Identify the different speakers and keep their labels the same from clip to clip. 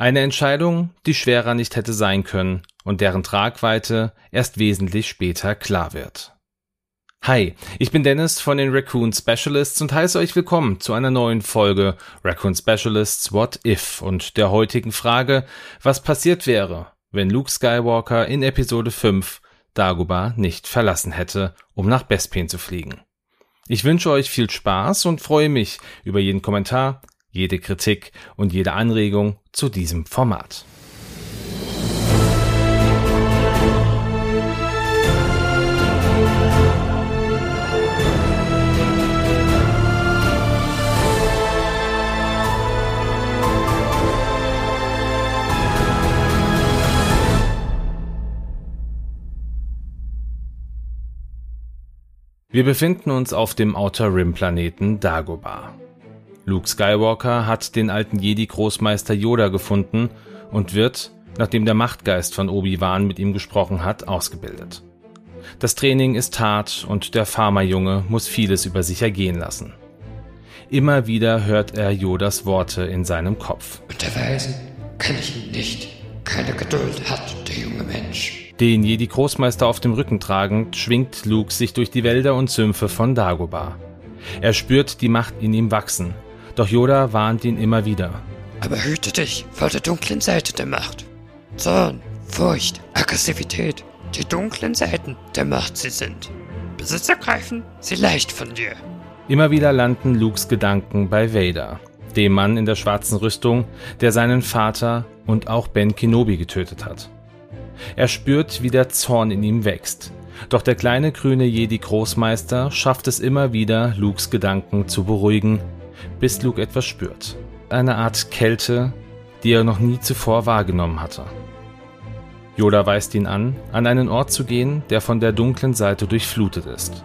Speaker 1: Eine Entscheidung, die schwerer nicht hätte sein können und deren Tragweite erst wesentlich später klar wird. Hi, ich bin Dennis von den Raccoon Specialists und heiße euch willkommen zu einer neuen Folge Raccoon Specialists What If und der heutigen Frage, was passiert wäre, wenn Luke Skywalker in Episode 5 Dagobah nicht verlassen hätte, um nach Bespin zu fliegen. Ich wünsche euch viel Spaß und freue mich über jeden Kommentar, jede Kritik und jede Anregung zu diesem Format. Wir befinden uns auf dem Outer Rim Planeten Dagobah. Luke Skywalker hat den alten Jedi-Großmeister Yoda gefunden und wird, nachdem der Machtgeist von Obi-Wan mit ihm gesprochen hat, ausgebildet. Das Training ist hart und der Farmerjunge muss vieles über sich ergehen lassen. Immer wieder hört er Yodas Worte in seinem Kopf.
Speaker 2: Unterweisen kann ich ihn nicht. Keine Geduld hat der junge Mensch.
Speaker 1: Den Jedi-Großmeister auf dem Rücken tragend, schwingt Luke sich durch die Wälder und Sümpfe von Dagobah. Er spürt die Macht in ihm wachsen, doch Yoda warnt ihn immer wieder.
Speaker 2: Aber hüte dich vor der dunklen Seite der Macht. Zorn, Furcht, Aggressivität, die dunklen Seiten der Macht sie sind. Besitz ergreifen sie leicht von dir.
Speaker 1: Immer wieder landen Lukes Gedanken bei Vader, dem Mann in der schwarzen Rüstung, der seinen Vater und auch Ben Kenobi getötet hat. Er spürt, wie der Zorn in ihm wächst. Doch der kleine grüne Jedi-Großmeister schafft es immer wieder, Lukes Gedanken zu beruhigen bis Luke etwas spürt. Eine Art Kälte, die er noch nie zuvor wahrgenommen hatte. Yoda weist ihn an, an einen Ort zu gehen, der von der dunklen Seite durchflutet ist.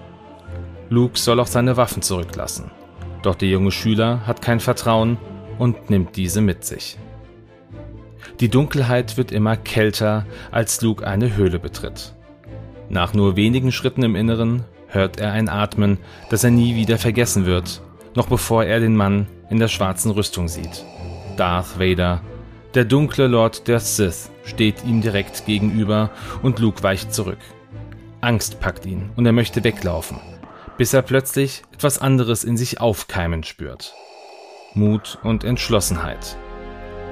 Speaker 1: Luke soll auch seine Waffen zurücklassen. Doch der junge Schüler hat kein Vertrauen und nimmt diese mit sich. Die Dunkelheit wird immer kälter, als Luke eine Höhle betritt. Nach nur wenigen Schritten im Inneren hört er ein Atmen, das er nie wieder vergessen wird noch bevor er den Mann in der schwarzen Rüstung sieht. Darth Vader, der dunkle Lord der Sith, steht ihm direkt gegenüber und Luke weicht zurück. Angst packt ihn und er möchte weglaufen, bis er plötzlich etwas anderes in sich aufkeimen spürt. Mut und Entschlossenheit.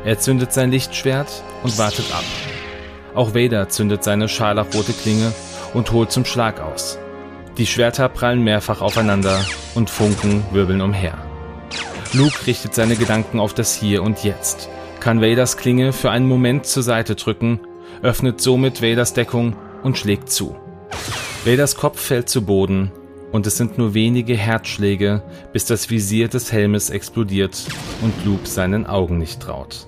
Speaker 1: Er zündet sein Lichtschwert und wartet ab. Auch Vader zündet seine scharlachrote Klinge und holt zum Schlag aus. Die Schwerter prallen mehrfach aufeinander und Funken wirbeln umher. Luke richtet seine Gedanken auf das Hier und Jetzt, kann Vaders Klinge für einen Moment zur Seite drücken, öffnet somit Vaders Deckung und schlägt zu. Vaders Kopf fällt zu Boden und es sind nur wenige Herzschläge, bis das Visier des Helmes explodiert und Luke seinen Augen nicht traut.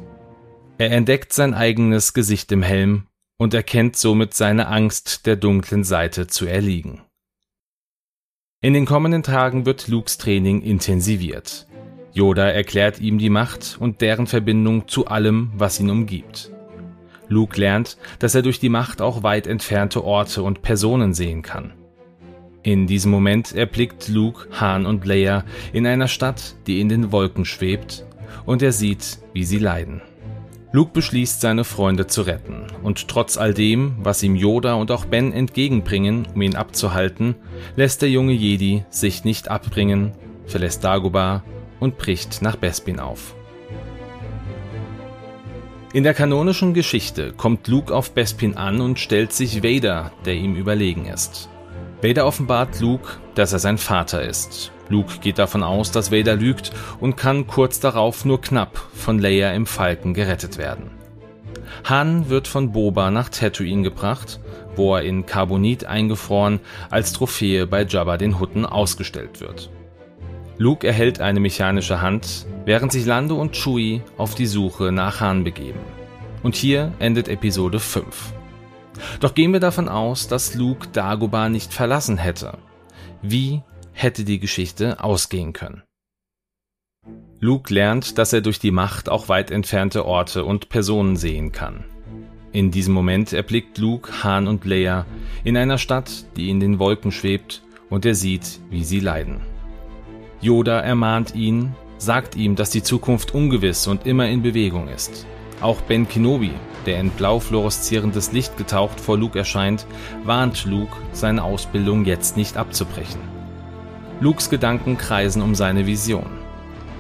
Speaker 1: Er entdeckt sein eigenes Gesicht im Helm und erkennt somit seine Angst, der dunklen Seite zu erliegen. In den kommenden Tagen wird Lukes Training intensiviert. Yoda erklärt ihm die Macht und deren Verbindung zu allem, was ihn umgibt. Luke lernt, dass er durch die Macht auch weit entfernte Orte und Personen sehen kann. In diesem Moment erblickt Luke Han und Leia in einer Stadt, die in den Wolken schwebt, und er sieht, wie sie leiden. Luke beschließt, seine Freunde zu retten, und trotz all dem, was ihm Yoda und auch Ben entgegenbringen, um ihn abzuhalten, lässt der junge Jedi sich nicht abbringen, verlässt Dagobah und bricht nach Bespin auf. In der kanonischen Geschichte kommt Luke auf Bespin an und stellt sich Vader, der ihm überlegen ist. Vader offenbart Luke, dass er sein Vater ist Luke geht davon aus, dass Vader lügt und kann kurz darauf nur knapp von Leia im Falken gerettet werden. Han wird von Boba nach Tatooine gebracht, wo er in Carbonit eingefroren als Trophäe bei Jabba den Hutten ausgestellt wird. Luke erhält eine mechanische Hand, während sich Lando und Chewie auf die Suche nach Han begeben. Und hier endet Episode 5. Doch gehen wir davon aus, dass Luke Dagobah nicht verlassen hätte. Wie hätte die Geschichte ausgehen können. Luke lernt, dass er durch die Macht auch weit entfernte Orte und Personen sehen kann. In diesem Moment erblickt Luke Han und Leia in einer Stadt, die in den Wolken schwebt, und er sieht, wie sie leiden. Yoda ermahnt ihn, sagt ihm, dass die Zukunft ungewiss und immer in Bewegung ist. Auch Ben Kenobi, der in blau fluoreszierendes Licht getaucht vor Luke erscheint, warnt Luke, seine Ausbildung jetzt nicht abzubrechen. Lukes Gedanken kreisen um seine Vision.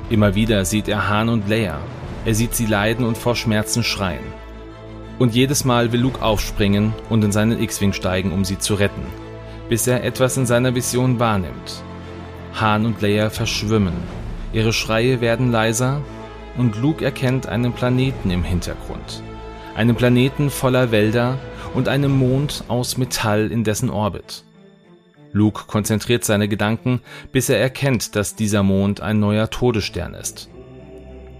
Speaker 1: Immer wieder sieht er Han und Leia. Er sieht sie leiden und vor Schmerzen schreien. Und jedes Mal will Luke aufspringen und in seinen X-Wing steigen, um sie zu retten, bis er etwas in seiner Vision wahrnimmt. Han und Leia verschwimmen. Ihre Schreie werden leiser und Luke erkennt einen Planeten im Hintergrund. Einen Planeten voller Wälder und einen Mond aus Metall in dessen Orbit. Luke konzentriert seine Gedanken, bis er erkennt, dass dieser Mond ein neuer Todesstern ist.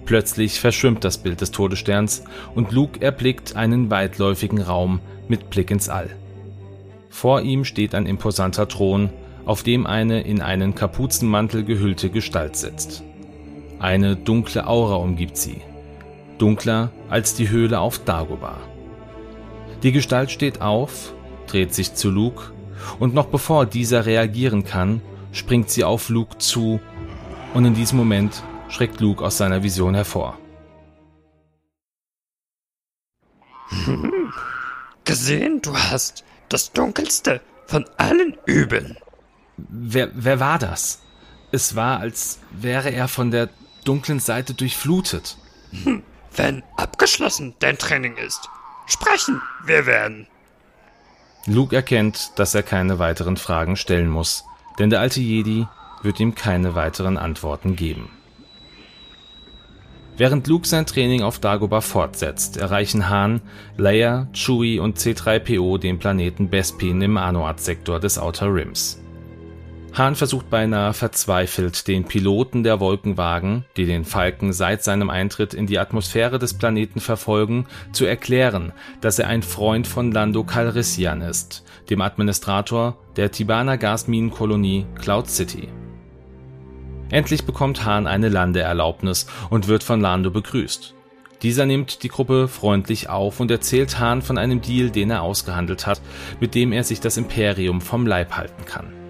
Speaker 1: Plötzlich verschwimmt das Bild des Todessterns und Luke erblickt einen weitläufigen Raum mit Blick ins All. Vor ihm steht ein imposanter Thron, auf dem eine in einen Kapuzenmantel gehüllte Gestalt sitzt. Eine dunkle Aura umgibt sie, dunkler als die Höhle auf Dagobah. Die Gestalt steht auf, dreht sich zu Luke und noch bevor dieser reagieren kann, springt sie auf Luke zu und in diesem Moment schreckt Luke aus seiner Vision hervor.
Speaker 2: Gesehen, du hast das dunkelste von allen Übeln.
Speaker 1: Wer, wer war das? Es war, als wäre er von der dunklen Seite durchflutet.
Speaker 2: Hm, wenn abgeschlossen dein Training ist, sprechen wir werden.
Speaker 1: Luke erkennt, dass er keine weiteren Fragen stellen muss, denn der alte Jedi wird ihm keine weiteren Antworten geben. Während Luke sein Training auf Dagobah fortsetzt, erreichen Han, Leia, Chewie und C-3PO den Planeten Bespin im Anoat-Sektor des Outer Rims. Han versucht beinahe verzweifelt, den Piloten der Wolkenwagen, die den Falken seit seinem Eintritt in die Atmosphäre des Planeten verfolgen, zu erklären, dass er ein Freund von Lando Calrissian ist, dem Administrator der Tibaner Gasminenkolonie Cloud City. Endlich bekommt Han eine Landeerlaubnis und wird von Lando begrüßt. Dieser nimmt die Gruppe freundlich auf und erzählt Han von einem Deal, den er ausgehandelt hat, mit dem er sich das Imperium vom Leib halten kann.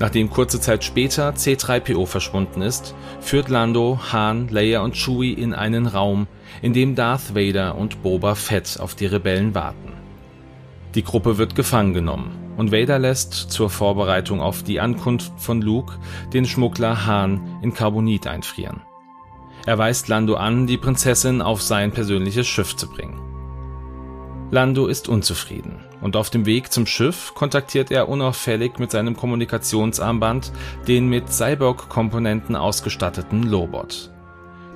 Speaker 1: Nachdem kurze Zeit später C-3PO verschwunden ist, führt Lando, Han, Leia und Chewie in einen Raum, in dem Darth Vader und Boba Fett auf die Rebellen warten. Die Gruppe wird gefangen genommen und Vader lässt zur Vorbereitung auf die Ankunft von Luke den Schmuggler Han in Carbonit einfrieren. Er weist Lando an, die Prinzessin auf sein persönliches Schiff zu bringen. Lando ist unzufrieden und auf dem Weg zum Schiff kontaktiert er unauffällig mit seinem Kommunikationsarmband den mit Cyborg-Komponenten ausgestatteten Lobot.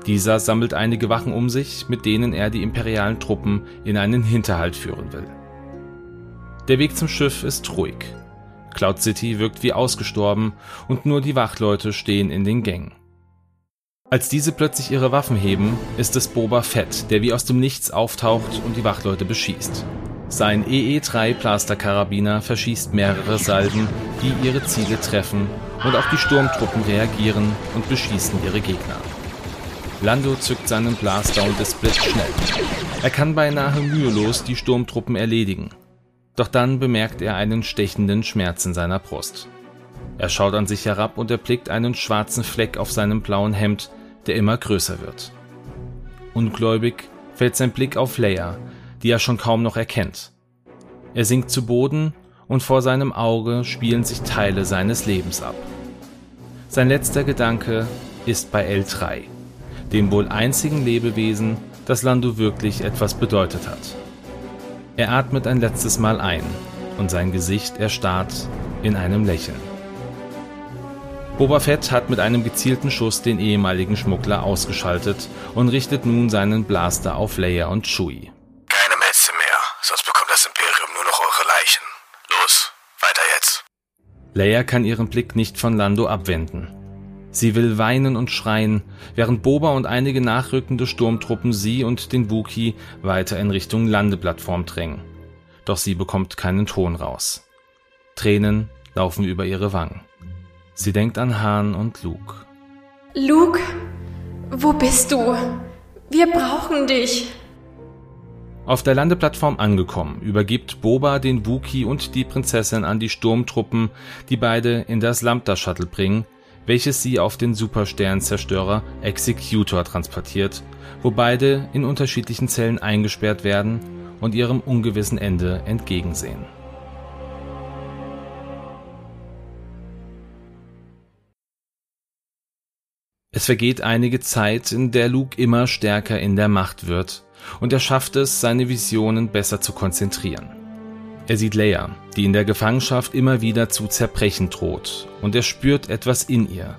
Speaker 1: Dieser sammelt einige Wachen um sich, mit denen er die imperialen Truppen in einen Hinterhalt führen will. Der Weg zum Schiff ist ruhig. Cloud City wirkt wie ausgestorben und nur die Wachleute stehen in den Gängen. Als diese plötzlich ihre Waffen heben, ist es Boba Fett, der wie aus dem Nichts auftaucht und die Wachleute beschießt. Sein EE-3 Blaster-Karabiner verschießt mehrere Salven, die ihre Ziele treffen, und auch die Sturmtruppen reagieren und beschießen ihre Gegner. Lando zückt seinen Blaster und es blitzt schnell. Er kann beinahe mühelos die Sturmtruppen erledigen. Doch dann bemerkt er einen stechenden Schmerz in seiner Brust. Er schaut an sich herab und erblickt einen schwarzen Fleck auf seinem blauen Hemd, der immer größer wird. Ungläubig fällt sein Blick auf Leia, die er schon kaum noch erkennt. Er sinkt zu Boden und vor seinem Auge spielen sich Teile seines Lebens ab. Sein letzter Gedanke ist bei L3, dem wohl einzigen Lebewesen, das Lando wirklich etwas bedeutet hat. Er atmet ein letztes Mal ein und sein Gesicht erstarrt in einem Lächeln. Boba Fett hat mit einem gezielten Schuss den ehemaligen Schmuggler ausgeschaltet und richtet nun seinen Blaster auf Leia und Chewie.
Speaker 3: Keine Metze mehr, sonst bekommt das Imperium nur noch eure Leichen. Los, weiter jetzt.
Speaker 1: Leia kann ihren Blick nicht von Lando abwenden. Sie will weinen und schreien, während Boba und einige nachrückende Sturmtruppen sie und den Wookie weiter in Richtung Landeplattform drängen. Doch sie bekommt keinen Ton raus. Tränen laufen über ihre Wangen. Sie denkt an Han und Luke.
Speaker 4: Luke, wo bist du? Wir brauchen dich.
Speaker 1: Auf der Landeplattform angekommen, übergibt Boba den Wookie und die Prinzessin an die Sturmtruppen, die beide in das Lambda-Shuttle bringen, welches sie auf den Supersternzerstörer Executor transportiert, wo beide in unterschiedlichen Zellen eingesperrt werden und ihrem ungewissen Ende entgegensehen. Es vergeht einige Zeit, in der Luke immer stärker in der Macht wird, und er schafft es, seine Visionen besser zu konzentrieren. Er sieht Leia, die in der Gefangenschaft immer wieder zu zerbrechen droht, und er spürt etwas in ihr,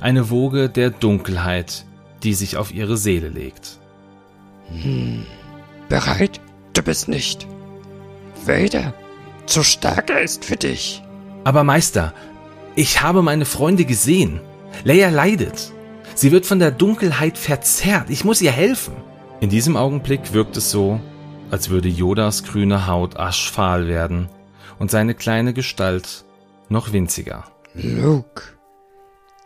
Speaker 1: eine Woge der Dunkelheit, die sich auf ihre Seele legt.
Speaker 2: Hm, bereit? Du bist nicht. Vader, zu stark er ist für dich.
Speaker 1: Aber Meister, ich habe meine Freunde gesehen. Leia leidet. Sie wird von der Dunkelheit verzerrt. Ich muss ihr helfen. In diesem Augenblick wirkt es so, als würde Yodas grüne Haut aschfahl werden und seine kleine Gestalt noch winziger.
Speaker 2: Luke,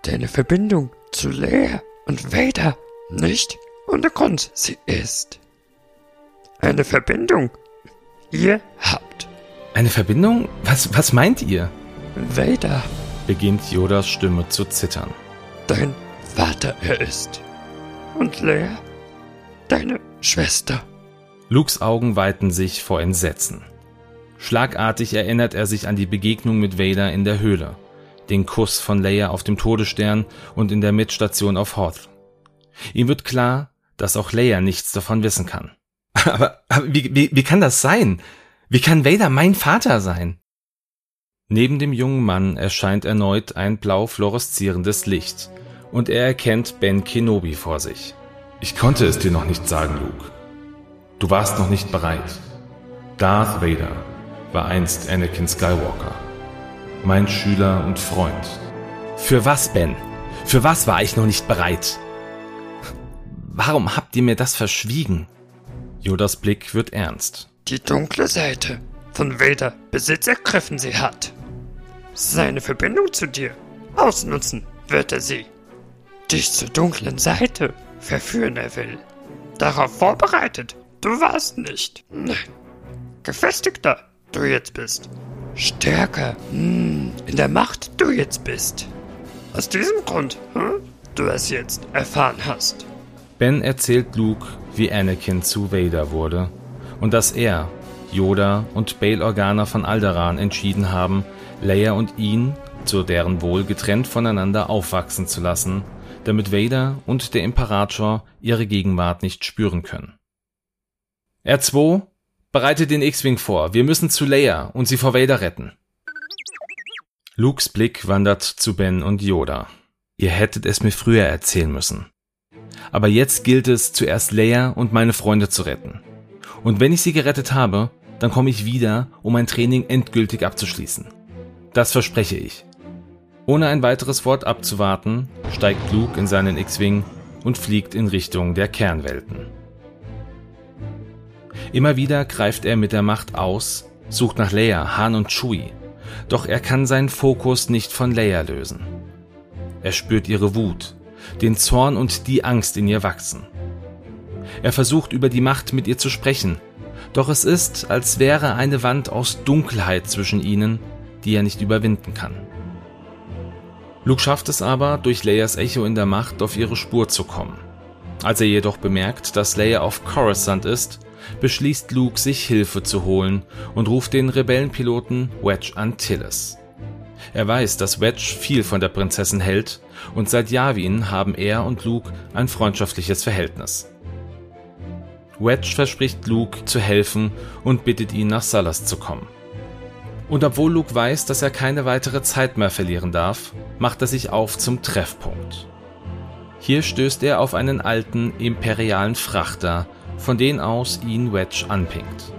Speaker 2: deine Verbindung zu Leia und Vader nicht ohne Grund sie ist. Eine Verbindung. Ihr habt.
Speaker 1: Eine Verbindung? Was, was meint ihr?
Speaker 2: Vader,
Speaker 1: beginnt Yodas Stimme zu zittern.
Speaker 2: Dein Vater er ist. Und Leia, deine Schwester.
Speaker 1: Lukes Augen weiten sich vor Entsetzen. Schlagartig erinnert er sich an die Begegnung mit Vader in der Höhle, den Kuss von Leia auf dem Todesstern und in der Mitstation auf Hoth. Ihm wird klar, dass auch Leia nichts davon wissen kann. Aber, aber wie, wie, wie kann das sein? Wie kann Vader mein Vater sein? Neben dem jungen Mann erscheint erneut ein blau fluoreszierendes Licht, und er erkennt Ben Kenobi vor sich. Ich konnte es dir noch nicht sagen, Luke. Du warst noch nicht bereit. Darth Vader war einst Anakin Skywalker. Mein Schüler und Freund. Für was, Ben? Für was war ich noch nicht bereit? Warum habt ihr mir das verschwiegen? Yodas Blick wird ernst.
Speaker 2: Die dunkle Seite von Vader Besitz ergriffen sie hat. Seine Verbindung zu dir ausnutzen wird er sie dich zur dunklen Seite verführen er will. Darauf vorbereitet, du warst nicht. Nein. Gefestigter du jetzt bist. Stärker hm, in der Macht du jetzt bist. Aus diesem Grund hm, du es jetzt erfahren hast.
Speaker 1: Ben erzählt Luke, wie Anakin zu Vader wurde und dass er, Yoda und Bail Organa von Alderaan entschieden haben, Leia und ihn, zu deren Wohl getrennt voneinander aufwachsen zu lassen damit Vader und der Imperator ihre Gegenwart nicht spüren können. R2, bereite den X-Wing vor. Wir müssen zu Leia und sie vor Vader retten. Lukes Blick wandert zu Ben und Yoda. Ihr hättet es mir früher erzählen müssen. Aber jetzt gilt es, zuerst Leia und meine Freunde zu retten. Und wenn ich sie gerettet habe, dann komme ich wieder, um mein Training endgültig abzuschließen. Das verspreche ich. Ohne ein weiteres Wort abzuwarten, steigt Luke in seinen X-Wing und fliegt in Richtung der Kernwelten. Immer wieder greift er mit der Macht aus, sucht nach Leia, Han und Chewie, doch er kann seinen Fokus nicht von Leia lösen. Er spürt ihre Wut, den Zorn und die Angst in ihr wachsen. Er versucht über die Macht mit ihr zu sprechen, doch es ist, als wäre eine Wand aus Dunkelheit zwischen ihnen, die er nicht überwinden kann. Luke schafft es aber, durch Leias Echo in der Macht auf ihre Spur zu kommen. Als er jedoch bemerkt, dass Leia auf Coruscant ist, beschließt Luke, sich Hilfe zu holen und ruft den Rebellenpiloten Wedge Antilles. Er weiß, dass Wedge viel von der Prinzessin hält und seit Yavin haben er und Luke ein freundschaftliches Verhältnis. Wedge verspricht Luke zu helfen und bittet ihn nach Salas zu kommen. Und obwohl Luke weiß, dass er keine weitere Zeit mehr verlieren darf, macht er sich auf zum Treffpunkt. Hier stößt er auf einen alten imperialen Frachter, von dem aus ihn Wedge anpinkt.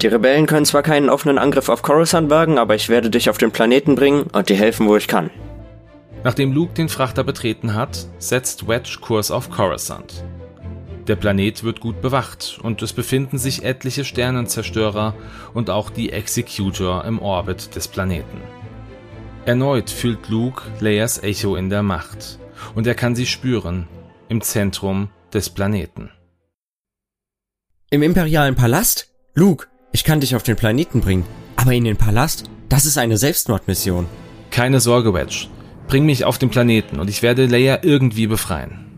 Speaker 5: Die Rebellen können zwar keinen offenen Angriff auf Coruscant wagen, aber ich werde dich auf den Planeten bringen und dir helfen, wo ich kann.
Speaker 1: Nachdem Luke den Frachter betreten hat, setzt Wedge Kurs auf Coruscant. Der Planet wird gut bewacht und es befinden sich etliche Sternenzerstörer und auch die Executor im Orbit des Planeten. Erneut fühlt Luke Leias Echo in der Macht und er kann sie spüren im Zentrum des Planeten.
Speaker 5: Im imperialen Palast? Luke, ich kann dich auf den Planeten bringen, aber in den Palast? Das ist eine Selbstmordmission.
Speaker 1: Keine Sorge, Wedge. Bring mich auf den Planeten und ich werde Leia irgendwie befreien.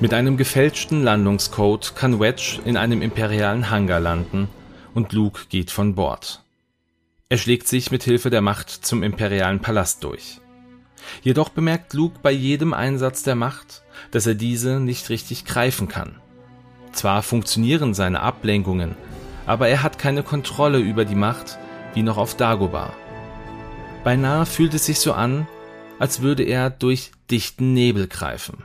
Speaker 1: Mit einem gefälschten Landungscode kann Wedge in einem imperialen Hangar landen und Luke geht von Bord. Er schlägt sich mit Hilfe der Macht zum imperialen Palast durch. Jedoch bemerkt Luke bei jedem Einsatz der Macht, dass er diese nicht richtig greifen kann. Zwar funktionieren seine Ablenkungen, aber er hat keine Kontrolle über die Macht wie noch auf Dagobah. Beinahe fühlt es sich so an, als würde er durch dichten Nebel greifen.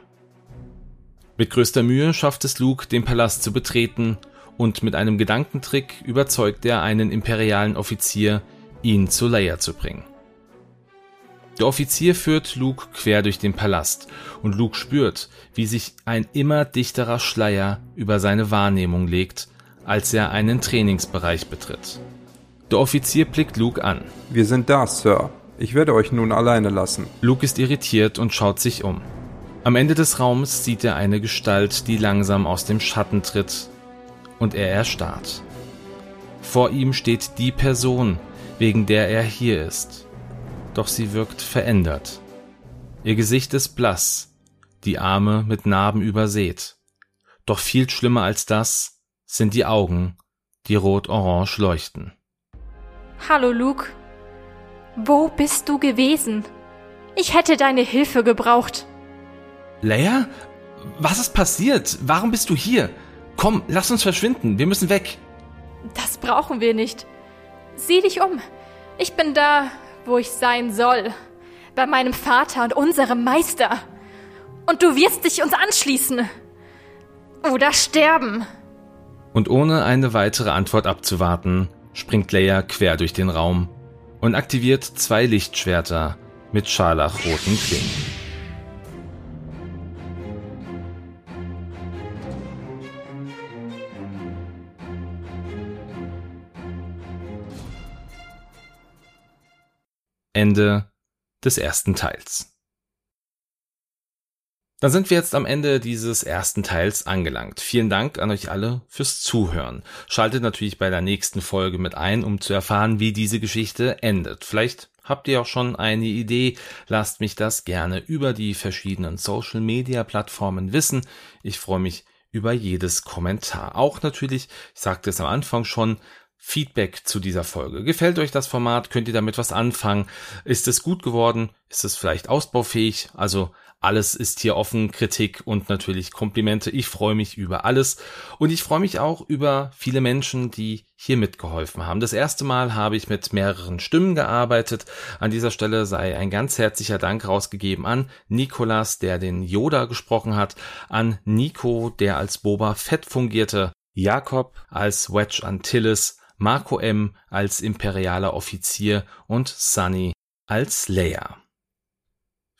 Speaker 1: Mit größter Mühe schafft es Luke, den Palast zu betreten, und mit einem Gedankentrick überzeugt er einen imperialen Offizier, ihn zu Leia zu bringen. Der Offizier führt Luke quer durch den Palast und Luke spürt, wie sich ein immer dichterer Schleier über seine Wahrnehmung legt, als er einen Trainingsbereich betritt. Der Offizier blickt Luke an.
Speaker 6: Wir sind da, Sir. Ich werde euch nun alleine lassen.
Speaker 1: Luke ist irritiert und schaut sich um. Am Ende des Raums sieht er eine Gestalt, die langsam aus dem Schatten tritt, und er erstarrt. Vor ihm steht die Person, wegen der er hier ist doch sie wirkt verändert. Ihr Gesicht ist blass, die Arme mit Narben übersät. Doch viel schlimmer als das sind die Augen, die rot-orange leuchten.
Speaker 4: Hallo Luke. Wo bist du gewesen? Ich hätte deine Hilfe gebraucht.
Speaker 1: Leia? Was ist passiert? Warum bist du hier? Komm, lass uns verschwinden. Wir müssen weg.
Speaker 4: Das brauchen wir nicht. Sieh dich um. Ich bin da, wo ich sein soll. Bei meinem Vater und unserem Meister. Und du wirst dich uns anschließen. Oder sterben.
Speaker 1: Und ohne eine weitere Antwort abzuwarten, springt Leia quer durch den Raum und aktiviert zwei Lichtschwerter mit scharlachroten Klingen. Ende des ersten Teils. Dann sind wir jetzt am Ende dieses ersten Teils angelangt. Vielen Dank an euch alle fürs Zuhören. Schaltet natürlich bei der nächsten Folge mit ein, um zu erfahren, wie diese Geschichte endet. Vielleicht habt ihr auch schon eine Idee. Lasst mich das gerne über die verschiedenen Social Media Plattformen wissen. Ich freue mich über jedes Kommentar. Auch natürlich, ich sagte es am Anfang schon, Feedback zu dieser Folge. Gefällt euch das Format? Könnt ihr damit was anfangen? Ist es gut geworden? Ist es vielleicht ausbaufähig? Also alles ist hier offen, Kritik und natürlich Komplimente. Ich freue mich über alles und ich freue mich auch über viele Menschen, die hier mitgeholfen haben. Das erste Mal habe ich mit mehreren Stimmen gearbeitet. An dieser Stelle sei ein ganz herzlicher Dank rausgegeben an Nikolas, der den Yoda gesprochen hat, an Nico, der als Boba Fett fungierte, Jakob als Wedge Antilles, Marco M. als imperialer Offizier und Sunny als Leia.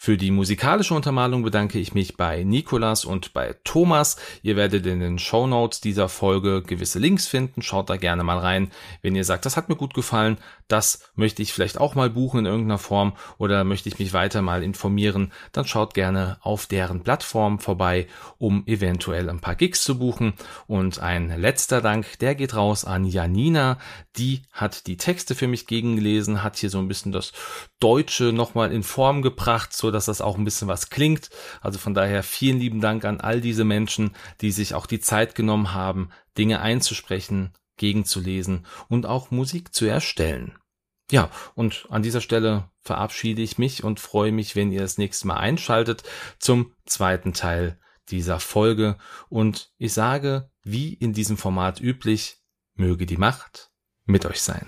Speaker 1: Für die musikalische Untermalung bedanke ich mich bei Nikolas und bei Thomas. Ihr werdet in den Show dieser Folge gewisse Links finden. Schaut da gerne mal rein. Wenn ihr sagt, das hat mir gut gefallen, das möchte ich vielleicht auch mal buchen in irgendeiner Form oder möchte ich mich weiter mal informieren, dann schaut gerne auf deren Plattform vorbei, um eventuell ein paar Gigs zu buchen. Und ein letzter Dank, der geht raus an Janina. Die hat die Texte für mich gegengelesen, hat hier so ein bisschen das Deutsche nochmal in Form gebracht, so dass das auch ein bisschen was klingt. Also von daher vielen lieben Dank an all diese Menschen, die sich auch die Zeit genommen haben, Dinge einzusprechen, gegenzulesen und auch Musik zu erstellen. Ja, und an dieser Stelle verabschiede ich mich und freue mich, wenn ihr das nächste Mal einschaltet zum zweiten Teil dieser Folge. Und ich sage, wie in diesem Format üblich, möge die Macht mit euch sein.